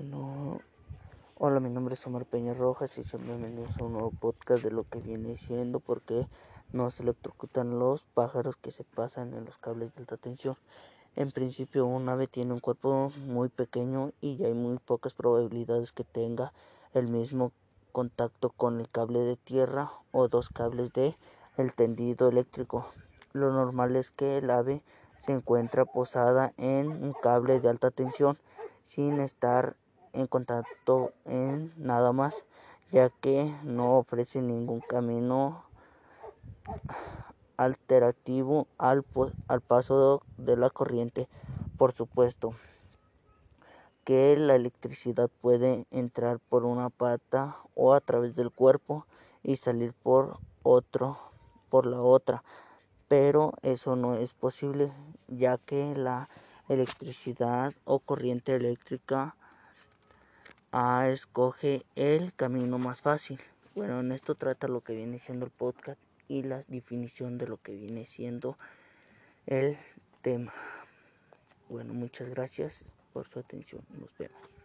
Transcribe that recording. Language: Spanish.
Bueno, hola, mi nombre es Omar Peña Rojas y sean bienvenidos a un nuevo podcast de lo que viene siendo porque no se electrocutan los pájaros que se pasan en los cables de alta tensión. En principio, un ave tiene un cuerpo muy pequeño y hay muy pocas probabilidades que tenga el mismo contacto con el cable de tierra o dos cables de el tendido eléctrico. Lo normal es que el ave se encuentra posada en un cable de alta tensión sin estar en contacto en nada más, ya que no ofrece ningún camino alternativo al, al paso de la corriente. Por supuesto que la electricidad puede entrar por una pata o a través del cuerpo y salir por otro por la otra pero eso no es posible ya que la electricidad o corriente eléctrica ah, escoge el camino más fácil. Bueno, en esto trata lo que viene siendo el podcast y la definición de lo que viene siendo el tema. Bueno, muchas gracias por su atención. Nos vemos.